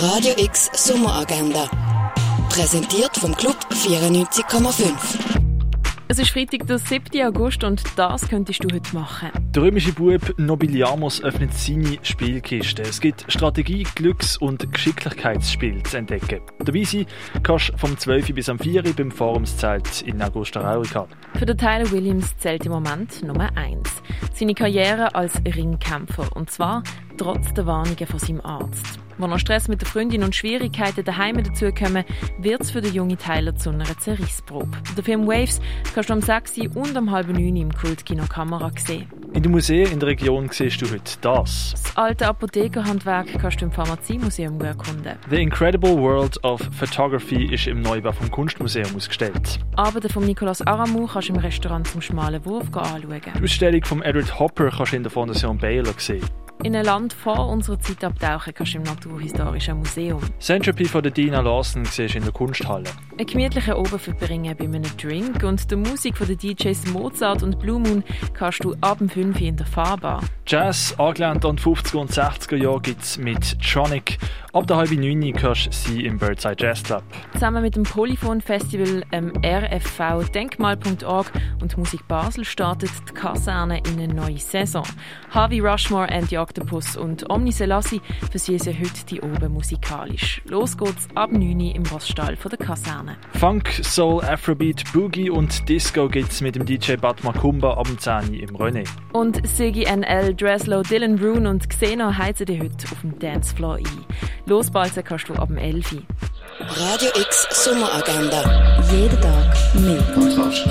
Radio X Sommeragenda. Präsentiert vom Club 94,5. Es ist Freitag, der 7. August und das könntest du heute machen. Der römische Bub Nobiliamos öffnet seine Spielkiste. Es gibt Strategie, Glücks- und Geschicklichkeitsspiele zu entdecken. Dabei sein kannst du vom 12. bis am 4. beim Forumszelt in Augusta Raurica. Für den Tyler Williams zählt im Moment Nummer 1. Seine Karriere als Ringkämpfer. Und zwar trotz der Warnungen von seinem Arzt. Wenn noch Stress mit der Freundin und Schwierigkeiten daheim dazukommen, wird es für den jungen Tyler zu einer Zerrissprobe. Der Film Waves kannst du am 6. und am halb 9. im Kultkino Kamera sehen. In den Museen in der Region siehst du heute das. Das alte Apothekerhandwerk kannst du im Pharmaziemuseum erkunden. The Incredible World of Photography ist im Neubau vom Kunstmuseum ausgestellt. Arbeiten von Nicolas Aramou kannst du im Restaurant zum Schmalen Wurf anschauen. Die Ausstellung von Edward Hopper kannst du in der Fondation Baylor sehen. In ein Land vor unserer Zeit abtauchen kannst du im Naturhistorischen Museum. Centropy von der Dina Lawson siehst du in der Kunsthalle. Einen gemütlichen Abend verbringen bei einem Drink und der Musik von den DJs Mozart und Blue Moon kannst du ab dem 5 in der Fahrbar. Jazz, angelehnt an die 50er und 60er Jahre gibt es mit Tronic. Ab der halben 9 kannst du sie im Birdside Jazz Club. Zusammen mit dem Polyphon Festival, ähm, RFV, Denkmal.org und Musik Basel startet die Kaserne in eine neue Saison. Harvey Rushmore and the Octopus und Omni Selassie versüßen heute die Oben musikalisch. Los geht's ab 9 im Roststall von der Kaserne. Funk, Soul, Afrobeat, Boogie und Disco gibt's mit dem DJ Bat Makumba ab dem 10 im René. Und Siggy NL, Dreslow, Dylan Rune und Xeno heizen dich heute auf dem Dancefloor ein. Losbalzen kannst du ab dem 11. Radio X Sommeragenda. Jeden Tag mehr. Kontrast.